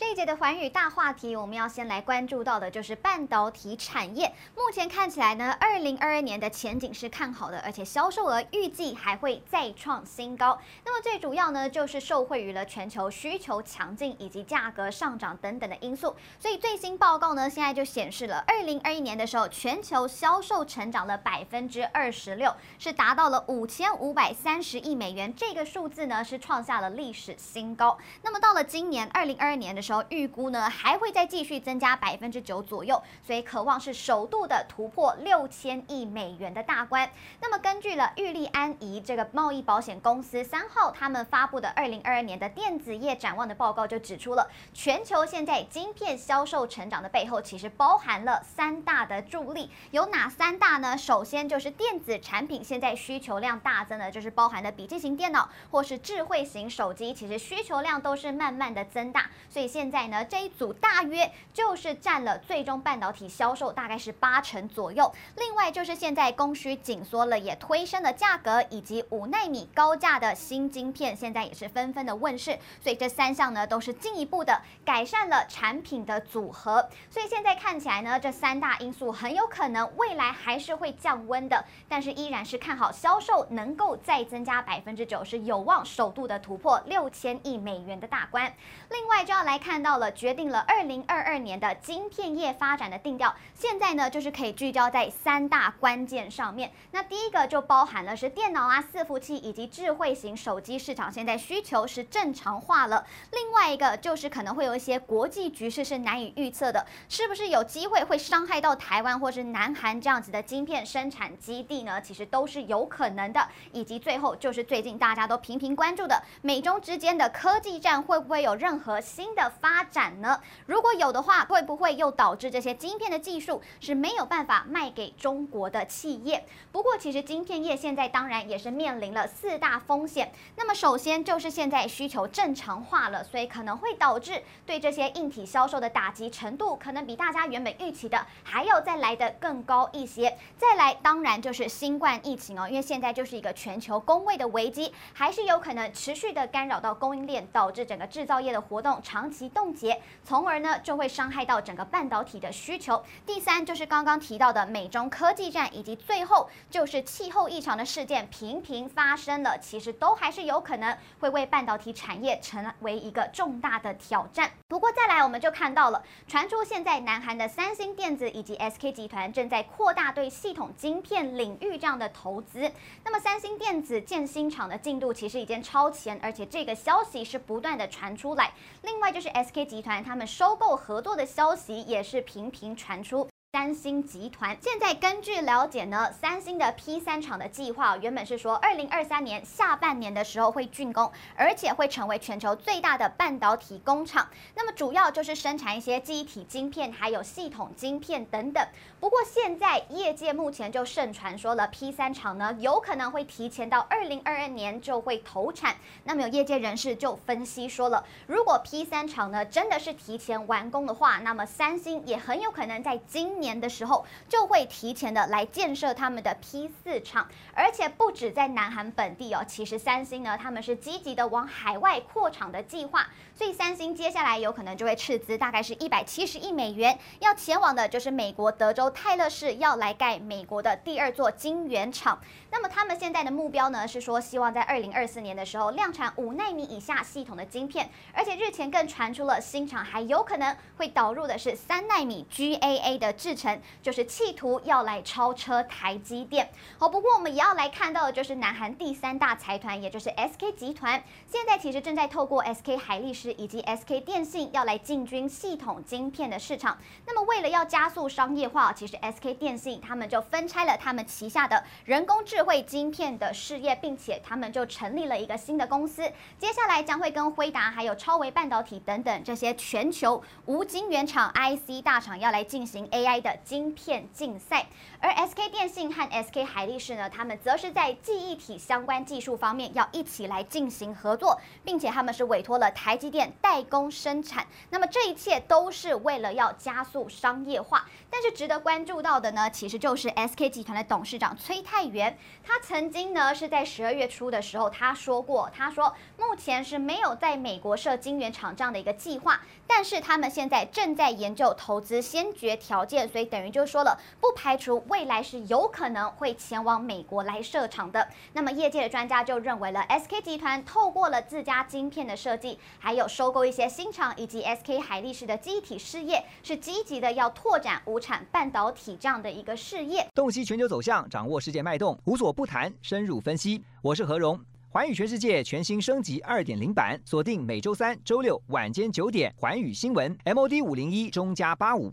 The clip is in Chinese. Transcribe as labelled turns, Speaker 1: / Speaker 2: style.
Speaker 1: 这一节的寰宇大话题，我们要先来关注到的就是半导体产业。目前看起来呢，二零二二年的前景是看好的，而且销售额预计还会再创新高。那么最主要呢，就是受惠于了全球需求强劲以及价格上涨等等的因素。所以最新报告呢，现在就显示了二零二一年的时候，全球销售成长了百分之二十六，是达到了五千五百三十亿美元。这个数字呢，是创下了历史新高。那么到了今年二零二二年的时候，时候预估呢，还会再继续增加百分之九左右，所以渴望是首度的突破六千亿美元的大关。那么根据了玉利安怡这个贸易保险公司三号他们发布的二零二二年的电子业展望的报告就指出了，全球现在晶片销售成长的背后，其实包含了三大的助力，有哪三大呢？首先就是电子产品现在需求量大增的，就是包含的笔记型电脑或是智慧型手机，其实需求量都是慢慢的增大，所以现在呢，这一组大约就是占了最终半导体销售大概是八成左右。另外就是现在供需紧缩了，也推升了价格，以及五纳米高价的新晶片，现在也是纷纷的问世。所以这三项呢，都是进一步的改善了产品的组合。所以现在看起来呢，这三大因素很有可能未来还是会降温的，但是依然是看好销售能够再增加百分之九，是有望首度的突破六千亿美元的大关。另外就要来看。到了，决定了二零二二年的晶片业发展的定调。现在呢，就是可以聚焦在三大关键上面。那第一个就包含了是电脑啊、伺服器以及智慧型手机市场，现在需求是正常化了。另外一个就是可能会有一些国际局势是难以预测的，是不是有机会会伤害到台湾或是南韩这样子的晶片生产基地呢？其实都是有可能的。以及最后就是最近大家都频频关注的美中之间的科技战，会不会有任何新的发展呢？如果有的话，会不会又导致这些晶片的技术是没有办法卖给中国的企业？不过，其实晶片业现在当然也是面临了四大风险。那么，首先就是现在需求正常化了，所以可能会导致对这些硬体销售的打击程度，可能比大家原本预期的还要再来得更高一些。再来，当然就是新冠疫情哦，因为现在就是一个全球工位的危机，还是有可能持续的干扰到供应链，导致整个制造业的活动长期及冻结。从而呢就会伤害到整个半导体的需求。第三就是刚刚提到的美中科技战，以及最后就是气候异常的事件频频发生了，其实都还是有可能会为半导体产业成为一个重大的挑战。不过再来我们就看到了，传出现在南韩的三星电子以及 SK 集团正在扩大对系统晶片领域这样的投资。那么三星电子建新厂的进度其实已经超前，而且这个消息是不断的传出来。另外就是 SK 集团他们收购合作的消息也是频频传出。三星集团现在根据了解呢，三星的 P 三厂的计划原本是说，二零二三年下半年的时候会竣工，而且会成为全球最大的半导体工厂。那么主要就是生产一些记忆体晶片，还有系统晶片等等。不过现在业界目前就盛传说了，P 三厂呢有可能会提前到二零二二年就会投产。那么有业界人士就分析说了，如果 P 三厂呢真的是提前完工的话，那么三星也很有可能在今年的时候就会提前的来建设他们的 P 四厂，而且不止在南韩本地哦，其实三星呢他们是积极的往海外扩厂的计划，所以三星接下来有可能就会斥资大概是一百七十亿美元，要前往的就是美国德州泰勒市，要来盖美国的第二座晶圆厂。那么他们现在的目标呢是说，希望在二零二四年的时候量产五纳米以下系统的晶片，而且日前更传出了新厂还有可能会导入的是三纳米 GAA 的制。制程就是企图要来超车台积电。好，不过我们也要来看到的就是南韩第三大财团，也就是 SK 集团，现在其实正在透过 SK 海力士以及 SK 电信要来进军系统晶片的市场。那么为了要加速商业化，其实 SK 电信他们就分拆了他们旗下的人工智慧晶片的事业，并且他们就成立了一个新的公司，接下来将会跟辉达还有超微半导体等等这些全球无晶圆厂 IC 大厂要来进行 AI。的晶片竞赛。而 SK 电信和 SK 海力士呢，他们则是在记忆体相关技术方面要一起来进行合作，并且他们是委托了台积电代工生产。那么这一切都是为了要加速商业化。但是值得关注到的呢，其实就是 SK 集团的董事长崔泰元，他曾经呢是在十二月初的时候，他说过，他说目前是没有在美国设晶圆厂这样的一个计划，但是他们现在正在研究投资先决条件，所以等于就说了，不排除未来是有可能会前往美国来设厂的。那么业界的专家就认为了，SK 集团透过了自家晶片的设计，还有收购一些新厂以及 SK 海力士的机体事业，是积极的要拓展无产半导体这样的一个事业。
Speaker 2: 洞悉全球走向，掌握世界脉动，无所不谈，深入分析。我是何荣。环宇全世界全新升级二点零版，锁定每周三、周六晚间九点，环宇新闻 MOD 五零一中加八五